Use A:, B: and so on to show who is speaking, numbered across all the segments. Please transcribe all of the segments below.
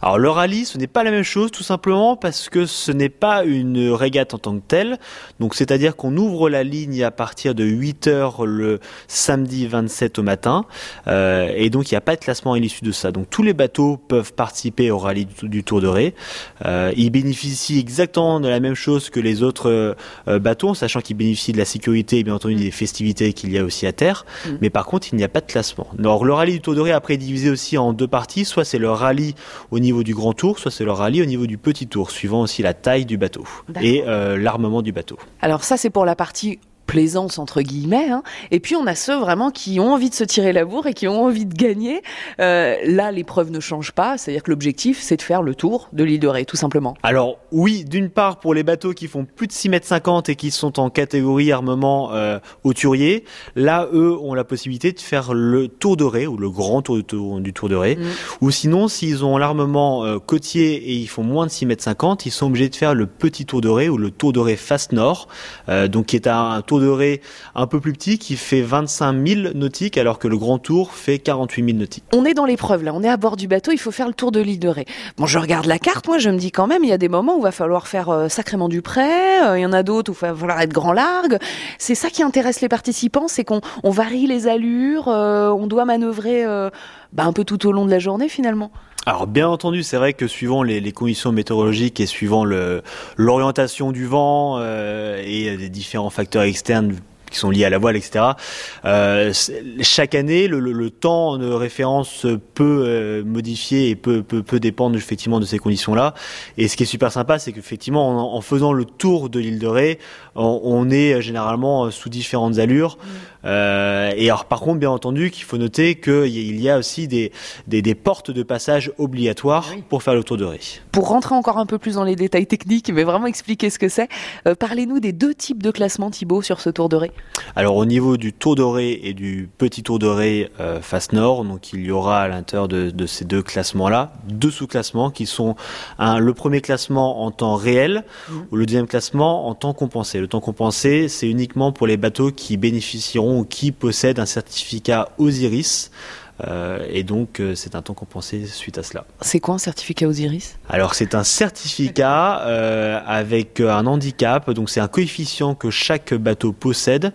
A: Alors le rallye, ce n'est pas la même chose tout simplement parce que ce n'est pas une régate en tant que telle. Donc c'est-à-dire qu'on ouvre la ligne à partir de 8 heures le samedi 27 au matin euh, et donc il n'y a pas de classement à l'issue de ça. Donc tous les bateaux peuvent participer au rallye du, Tour de Ré. Euh, ils bénéficient exactement de la même chose que les autres euh, bateaux, sachant qu'ils bénéficient de la sécurité et bien entendu des festivités qu'il y a aussi à terre. Mm. Mais par contre, il n'y a pas de classement. Alors le rallye du Tour de Ré après est divisé aussi en deux parties. Soit c'est le rallye au niveau niveau du grand tour, soit c'est le rallye au niveau du petit tour, suivant aussi la taille du bateau et euh, l'armement du bateau.
B: Alors ça, c'est pour la partie plaisance entre guillemets. Hein. Et puis on a ceux vraiment qui ont envie de se tirer la bourre et qui ont envie de gagner. Euh, là, l'épreuve ne change pas, c'est-à-dire que l'objectif, c'est de faire le tour de l'île de Ré, tout simplement.
A: Alors oui, d'une part pour les bateaux qui font plus de 6 mètres 50 et qui sont en catégorie armement euh, hauturier, là eux ont la possibilité de faire le tour de Ré ou le grand tour, du tour de Ré. Mm. Ou sinon, s'ils ont l'armement euh, côtier et ils font moins de 6 mètres 50, ils sont obligés de faire le petit tour de Ré ou le tour de Ré face nord, euh, donc qui est un tour de Ré un peu plus petit qui fait 25 000 nautiques alors que le grand tour fait 48 000 nautiques.
B: On est dans l'épreuve là, on est à bord du bateau, il faut faire le tour de l'île de Ré. Bon, je regarde la carte, moi je me dis quand même, il y a des moments où il va falloir faire euh, sacrément du près, euh, il y en a d'autres où il va falloir être grand largue. C'est ça qui intéresse les participants, c'est qu'on varie les allures, euh, on doit manœuvrer bah, un peu tout au long de la journée finalement.
A: Alors bien entendu, c'est vrai que suivant les, conditions météorologiques et suivant l'orientation du vent euh, et des différents facteurs externes qui sont liés à la voile, etc. Euh, chaque année, le, le, temps de référence peut euh, modifier et peut, peut, peut, dépendre effectivement de ces conditions-là. Et ce qui est super sympa, c'est qu'effectivement, en, en, faisant le tour de l'île de Ré, on, on, est généralement sous différentes allures. Mmh. Euh, et alors, par contre, bien entendu, qu'il faut noter qu'il y a aussi des, des, des, portes de passage obligatoires pour faire le tour de Ré.
B: Pour rentrer encore un peu plus dans les détails techniques, mais vraiment expliquer ce que c'est, euh, parlez-nous des deux types de classement, Thibaut, sur ce tour de Ré.
A: Alors au niveau du Tour de Ré et du Petit Tour de Ré euh, face nord, donc il y aura à l'intérieur de, ces deux classements-là deux sous-classements qui sont un, le premier classement en temps réel mmh. ou le deuxième classement en temps compensé. Le temps compensé, c'est uniquement pour les bateaux qui bénéficieront ou qui possèdent un certificat Osiris. Euh, et donc, euh, c'est un temps compensé suite à cela.
B: C'est quoi un certificat Osiris?
A: Alors, c'est un certificat euh, avec un handicap. Donc, c'est un coefficient que chaque bateau possède.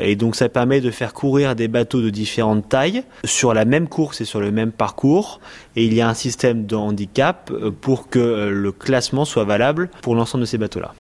A: et donc, ça permet de faire courir des bateaux de différentes tailles sur la même course et sur le même parcours. Et il y a un système de handicap pour que le classement soit valable pour l'ensemble de ces bateaux-là.